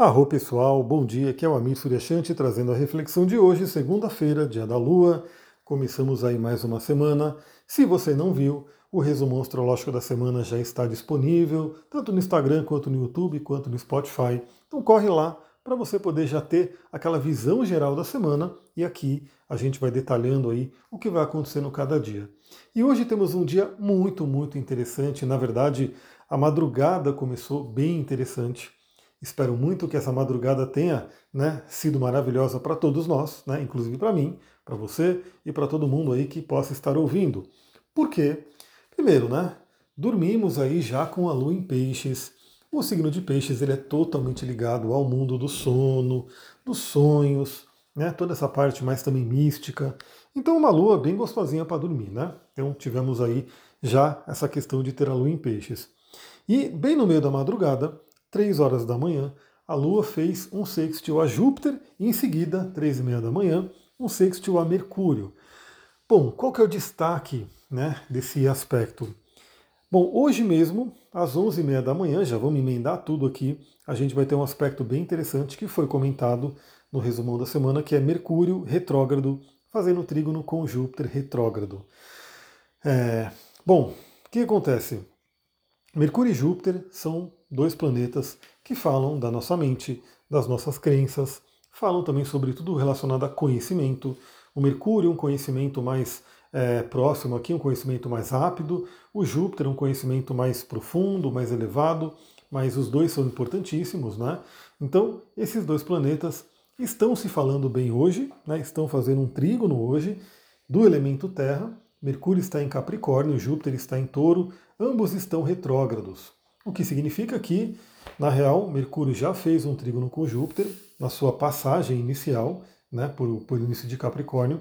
Arro pessoal, bom dia, aqui é o Amir Suryashanti trazendo a reflexão de hoje, segunda-feira, dia da Lua. Começamos aí mais uma semana. Se você não viu, o resumo astrológico da semana já está disponível, tanto no Instagram, quanto no YouTube, quanto no Spotify. Então corre lá para você poder já ter aquela visão geral da semana e aqui a gente vai detalhando aí o que vai acontecendo cada dia. E hoje temos um dia muito, muito interessante. Na verdade, a madrugada começou bem interessante. Espero muito que essa madrugada tenha né, sido maravilhosa para todos nós, né, inclusive para mim, para você e para todo mundo aí que possa estar ouvindo. Por quê? Primeiro, né, dormimos aí já com a lua em peixes. O signo de peixes ele é totalmente ligado ao mundo do sono, dos sonhos, né, toda essa parte mais também mística. Então uma lua bem gostosinha para dormir, né? Então tivemos aí já essa questão de ter a lua em peixes. E bem no meio da madrugada, 3 horas da manhã, a Lua fez um sextil a Júpiter e em seguida, 3 e meia da manhã, um sextil a Mercúrio. Bom, qual que é o destaque né, desse aspecto? Bom, hoje mesmo, às 11h30 da manhã, já vamos emendar tudo aqui, a gente vai ter um aspecto bem interessante que foi comentado no resumão da semana, que é Mercúrio retrógrado fazendo trígono com Júpiter retrógrado. É, bom, o que acontece? Mercúrio e Júpiter são dois planetas que falam da nossa mente, das nossas crenças, falam também sobre tudo relacionado a conhecimento. O Mercúrio, um conhecimento mais é, próximo aqui, um conhecimento mais rápido. O Júpiter, um conhecimento mais profundo, mais elevado. Mas os dois são importantíssimos, né? Então, esses dois planetas estão se falando bem hoje, né? estão fazendo um trígono hoje do elemento Terra. Mercúrio está em Capricórnio, Júpiter está em Touro, ambos estão retrógrados. O que significa que, na real, Mercúrio já fez um trígono com Júpiter na sua passagem inicial, né, por, por início de Capricórnio,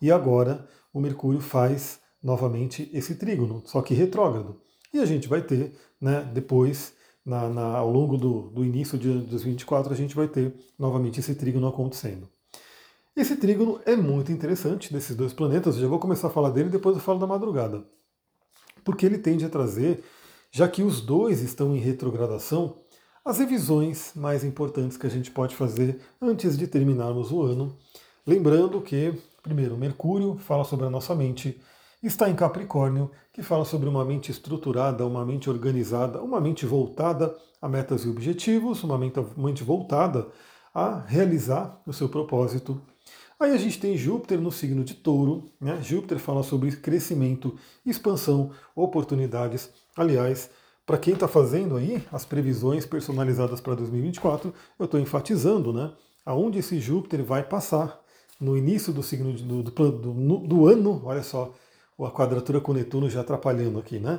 e agora o Mercúrio faz novamente esse trígono, só que retrógrado. E a gente vai ter, né, depois, na, na, ao longo do, do início de 2024, a gente vai ter novamente esse trígono acontecendo. Esse trígono é muito interessante desses dois planetas, eu já vou começar a falar dele e depois eu falo da madrugada. Porque ele tende a trazer já que os dois estão em retrogradação, as revisões mais importantes que a gente pode fazer antes de terminarmos o ano. Lembrando que, primeiro, Mercúrio fala sobre a nossa mente, está em Capricórnio, que fala sobre uma mente estruturada, uma mente organizada, uma mente voltada a metas e objetivos, uma mente voltada a realizar o seu propósito. Aí a gente tem Júpiter no signo de Touro, né? Júpiter fala sobre crescimento, expansão, oportunidades. Aliás, para quem está fazendo aí as previsões personalizadas para 2024, eu estou enfatizando, né? Aonde esse Júpiter vai passar no início do signo de, do, do, do, ano, olha só, a quadratura com Netuno já atrapalhando aqui, né?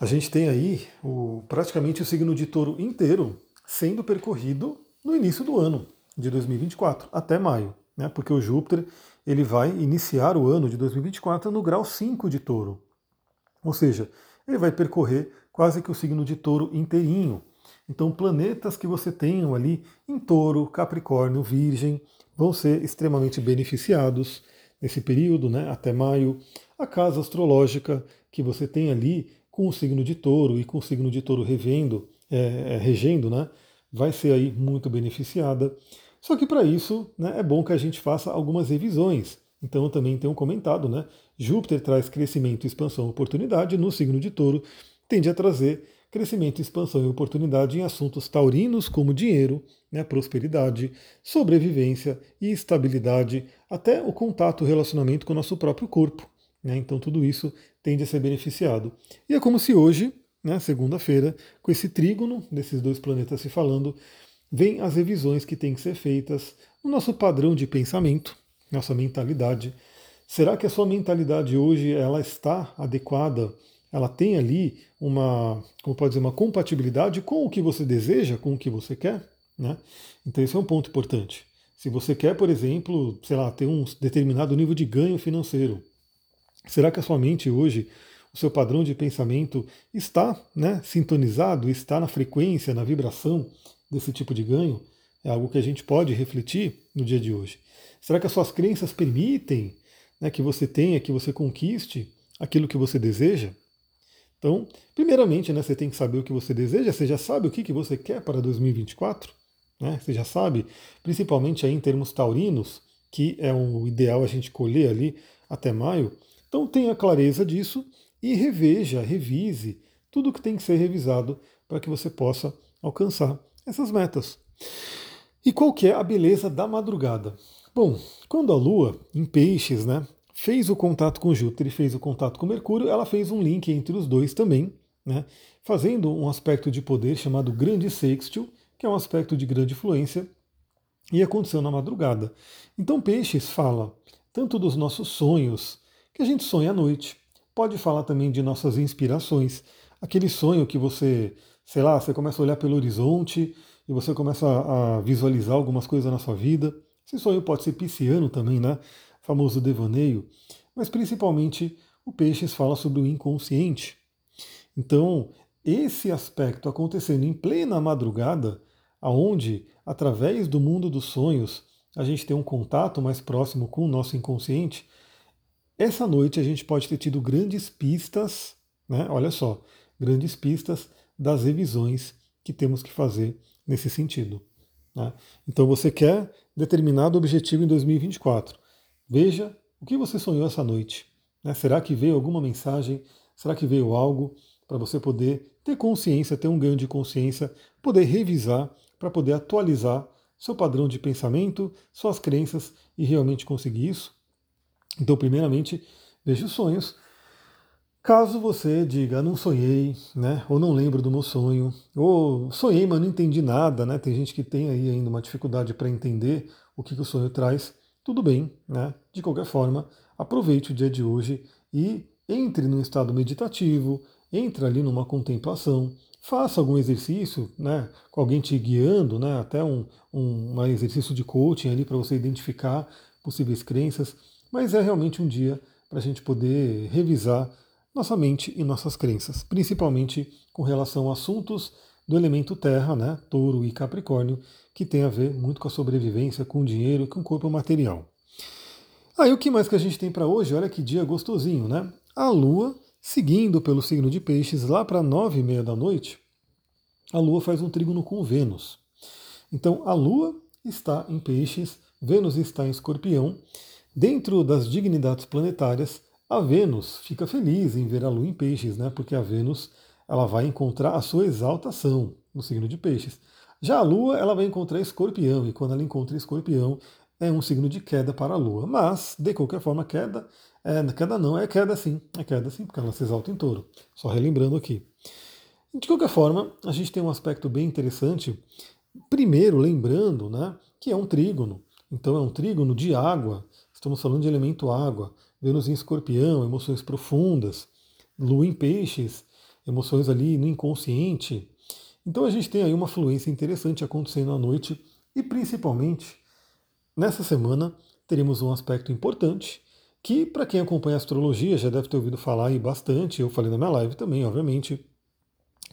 A gente tem aí o, praticamente o signo de touro inteiro sendo percorrido no início do ano de 2024, até maio né, porque o Júpiter ele vai iniciar o ano de 2024 no grau 5 de touro. Ou seja, ele vai percorrer quase que o signo de touro inteirinho. Então, planetas que você tenham ali em touro, capricórnio, virgem, vão ser extremamente beneficiados nesse período, né, até maio. A casa astrológica que você tem ali com o signo de touro e com o signo de touro revendo, é, é regendo, né, vai ser aí muito beneficiada. Só que para isso né, é bom que a gente faça algumas revisões. Então eu também tenho comentado, né? Júpiter traz crescimento, expansão, oportunidade no signo de touro, tende a trazer crescimento, expansão e oportunidade em assuntos taurinos como dinheiro, né, prosperidade, sobrevivência e estabilidade, até o contato, o relacionamento com o nosso próprio corpo. Né, então tudo isso tende a ser beneficiado. E é como se hoje, né, segunda-feira, com esse trígono desses dois planetas se falando, vem as revisões que têm que ser feitas no nosso padrão de pensamento, nossa mentalidade. Será que a sua mentalidade hoje ela está adequada? Ela tem ali uma, como pode dizer, uma compatibilidade com o que você deseja, com o que você quer? Né? Então esse é um ponto importante. Se você quer, por exemplo, sei lá, ter um determinado nível de ganho financeiro, será que a sua mente hoje, o seu padrão de pensamento está né, sintonizado, está na frequência, na vibração desse tipo de ganho é algo que a gente pode refletir no dia de hoje. Será que as suas crenças permitem né, que você tenha, que você conquiste aquilo que você deseja? Então, primeiramente, né, você tem que saber o que você deseja, você já sabe o que, que você quer para 2024? né? Você já sabe, principalmente aí em termos taurinos, que é o ideal a gente colher ali até maio. Então tenha clareza disso e reveja, revise tudo que tem que ser revisado para que você possa alcançar essas metas. E qual que é a beleza da madrugada? Bom, quando a Lua, em peixes, né, fez o contato com Júpiter e fez o contato com Mercúrio, ela fez um link entre os dois também, né, fazendo um aspecto de poder chamado grande sextil, que é um aspecto de grande influência, e aconteceu na madrugada. Então Peixes fala tanto dos nossos sonhos, que a gente sonha à noite, pode falar também de nossas inspirações, aquele sonho que você, sei lá, você começa a olhar pelo horizonte e você começa a visualizar algumas coisas na sua vida. Esse sonho pode ser pisciano também, né? Famoso devaneio, mas principalmente o Peixes fala sobre o inconsciente. Então, esse aspecto acontecendo em plena madrugada, aonde através do mundo dos sonhos a gente tem um contato mais próximo com o nosso inconsciente, essa noite a gente pode ter tido grandes pistas, né? Olha só, grandes pistas das revisões que temos que fazer nesse sentido. Né? Então você quer determinado objetivo em 2024. Veja o que você sonhou essa noite. Né? Será que veio alguma mensagem? Será que veio algo para você poder ter consciência, ter um ganho de consciência, poder revisar, para poder atualizar seu padrão de pensamento, suas crenças e realmente conseguir isso? Então, primeiramente, veja os sonhos. Caso você diga, não sonhei, né, ou não lembro do meu sonho, ou sonhei, mas não entendi nada, né? Tem gente que tem aí ainda uma dificuldade para entender o que, que o sonho traz. Tudo bem, né? De qualquer forma, aproveite o dia de hoje e entre num estado meditativo, entre ali numa contemplação, faça algum exercício, né, com alguém te guiando, né, até um, um, um exercício de coaching ali para você identificar possíveis crenças, mas é realmente um dia para a gente poder revisar nossa mente e nossas crenças, principalmente com relação a assuntos do elemento terra, né, touro e capricórnio, que tem a ver muito com a sobrevivência, com o dinheiro, com o corpo material. Aí o que mais que a gente tem para hoje? Olha que dia gostosinho, né? A Lua, seguindo pelo signo de peixes, lá para nove e meia da noite, a Lua faz um trígono com Vênus. Então a Lua está em peixes, Vênus está em escorpião. Dentro das dignidades planetárias, a Vênus fica feliz em ver a Lua em peixes, né? Porque a Vênus ela vai encontrar a sua exaltação no signo de peixes. Já a Lua ela vai encontrar escorpião, e quando ela encontra escorpião, é um signo de queda para a Lua. Mas, de qualquer forma, queda, é, queda não, é queda sim, é queda sim, porque ela se exalta em touro. Só relembrando aqui. De qualquer forma, a gente tem um aspecto bem interessante. Primeiro, lembrando né, que é um trígono. Então, é um trígono de água. Estamos falando de elemento água. Vênus em escorpião, emoções profundas, Lua em peixes, emoções ali no inconsciente. Então a gente tem aí uma fluência interessante acontecendo à noite e principalmente nessa semana teremos um aspecto importante que para quem acompanha astrologia já deve ter ouvido falar aí bastante, eu falei na minha live também, obviamente,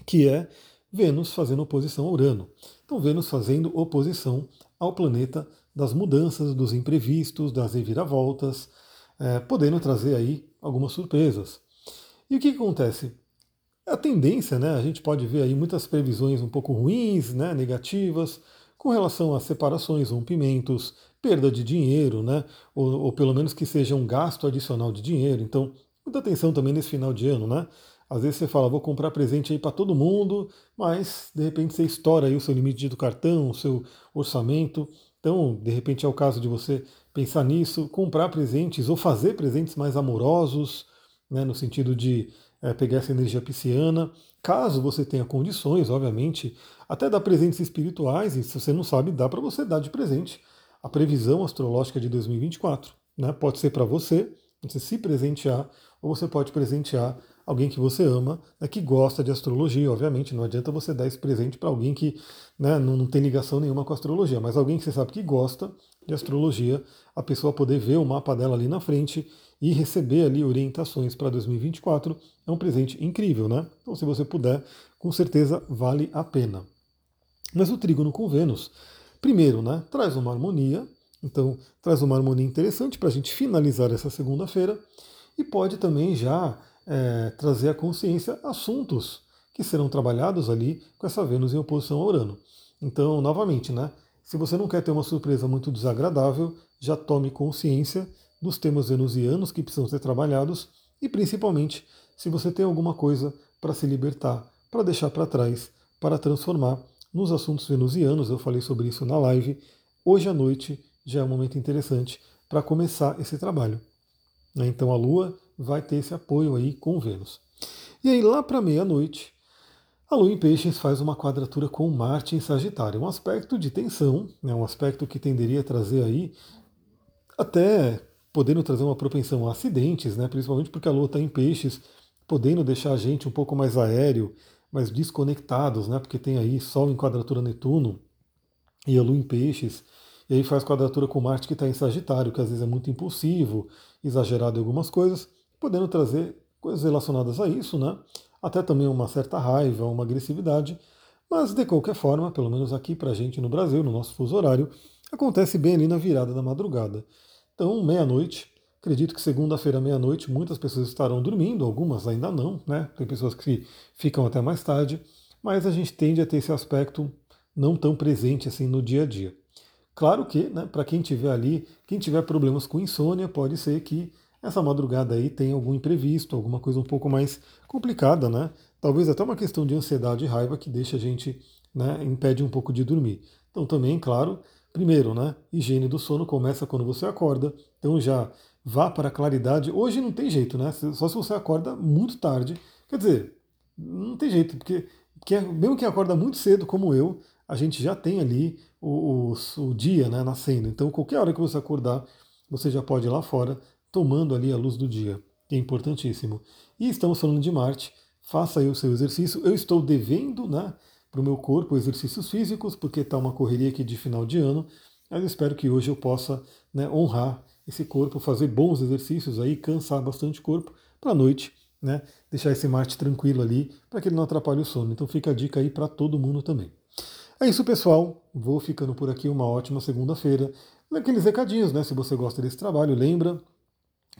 que é Vênus fazendo oposição a Urano. Então Vênus fazendo oposição ao planeta das mudanças, dos imprevistos, das reviravoltas, é, podendo trazer aí algumas surpresas. E o que, que acontece? A tendência, né, a gente pode ver aí muitas previsões um pouco ruins, né, negativas, com relação a separações, rompimentos, perda de dinheiro, né, ou, ou pelo menos que seja um gasto adicional de dinheiro. Então, muita atenção também nesse final de ano, né? Às vezes você fala, vou comprar presente aí para todo mundo, mas de repente você estoura aí o seu limite do cartão, o seu orçamento. Então, de repente é o caso de você pensar nisso, comprar presentes ou fazer presentes mais amorosos, né, no sentido de é, pegar essa energia pisciana. Caso você tenha condições, obviamente, até dar presentes espirituais, e se você não sabe, dá para você dar de presente a previsão astrológica de 2024. Né? Pode ser para você, você se presentear, ou você pode presentear alguém que você ama, né, que gosta de astrologia, obviamente. Não adianta você dar esse presente para alguém que né, não, não tem ligação nenhuma com astrologia, mas alguém que você sabe que gosta de astrologia, a pessoa poder ver o mapa dela ali na frente e receber ali orientações para 2024 é um presente incrível, né? Então, se você puder, com certeza vale a pena. Mas o trígono com Vênus, primeiro, né, traz uma harmonia, então traz uma harmonia interessante para a gente finalizar essa segunda-feira e pode também já é, trazer à consciência assuntos que serão trabalhados ali com essa Vênus em oposição a Urano. Então, novamente, né? Se você não quer ter uma surpresa muito desagradável, já tome consciência dos temas venusianos que precisam ser trabalhados e principalmente se você tem alguma coisa para se libertar, para deixar para trás, para transformar nos assuntos venusianos. Eu falei sobre isso na live. Hoje à noite já é um momento interessante para começar esse trabalho. Né? Então a Lua vai ter esse apoio aí com Vênus. E aí lá para meia-noite, a Lua em Peixes faz uma quadratura com Marte em Sagitário, um aspecto de tensão, né? um aspecto que tenderia a trazer aí até podendo trazer uma propensão a acidentes, né? principalmente porque a Lua está em Peixes, podendo deixar a gente um pouco mais aéreo, mais desconectados, né? porque tem aí Sol em quadratura Netuno e a Lua em Peixes. E aí faz quadratura com Marte que está em Sagitário, que às vezes é muito impulsivo, exagerado em algumas coisas, podendo trazer coisas relacionadas a isso, né? Até também uma certa raiva, uma agressividade. Mas de qualquer forma, pelo menos aqui para a gente no Brasil, no nosso fuso horário, acontece bem ali na virada da madrugada. Então, meia-noite, acredito que segunda-feira, meia-noite, muitas pessoas estarão dormindo, algumas ainda não, né? Tem pessoas que ficam até mais tarde, mas a gente tende a ter esse aspecto não tão presente assim no dia a dia. Claro que, né, para quem tiver ali, quem tiver problemas com insônia, pode ser que essa madrugada aí tenha algum imprevisto, alguma coisa um pouco mais complicada, né? Talvez até uma questão de ansiedade e raiva que deixa a gente, né, impede um pouco de dormir. Então também, claro, primeiro, né, higiene do sono começa quando você acorda, então já vá para a claridade. Hoje não tem jeito, né? Só se você acorda muito tarde. Quer dizer, não tem jeito, porque mesmo quem acorda muito cedo, como eu, a gente já tem ali o, o, o dia né, nascendo. Então, qualquer hora que você acordar, você já pode ir lá fora, tomando ali a luz do dia, que é importantíssimo. E estamos falando de Marte, faça aí o seu exercício. Eu estou devendo né, para o meu corpo exercícios físicos, porque está uma correria aqui de final de ano, mas espero que hoje eu possa né, honrar esse corpo, fazer bons exercícios aí, cansar bastante o corpo, para a noite né, deixar esse Marte tranquilo ali, para que ele não atrapalhe o sono. Então fica a dica aí para todo mundo também. É isso, pessoal. Vou ficando por aqui. Uma ótima segunda-feira. Naqueles recadinhos, né? Se você gosta desse trabalho, lembra,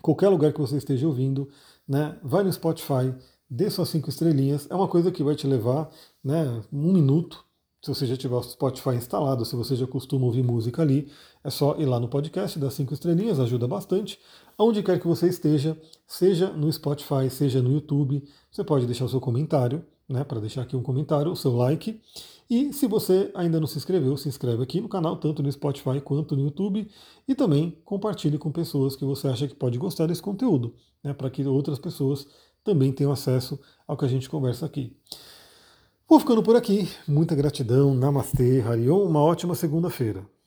qualquer lugar que você esteja ouvindo, né? Vai no Spotify, dê suas cinco estrelinhas. É uma coisa que vai te levar, né? Um minuto. Se você já tiver o Spotify instalado, se você já costuma ouvir música ali, é só ir lá no podcast, dar cinco estrelinhas, ajuda bastante. Aonde quer que você esteja, seja no Spotify, seja no YouTube, você pode deixar o seu comentário, né? Para deixar aqui um comentário, o seu like. E se você ainda não se inscreveu, se inscreve aqui no canal, tanto no Spotify quanto no YouTube, e também compartilhe com pessoas que você acha que pode gostar desse conteúdo, né, para que outras pessoas também tenham acesso ao que a gente conversa aqui. Vou ficando por aqui. Muita gratidão. Namastê, Harion. Uma ótima segunda-feira.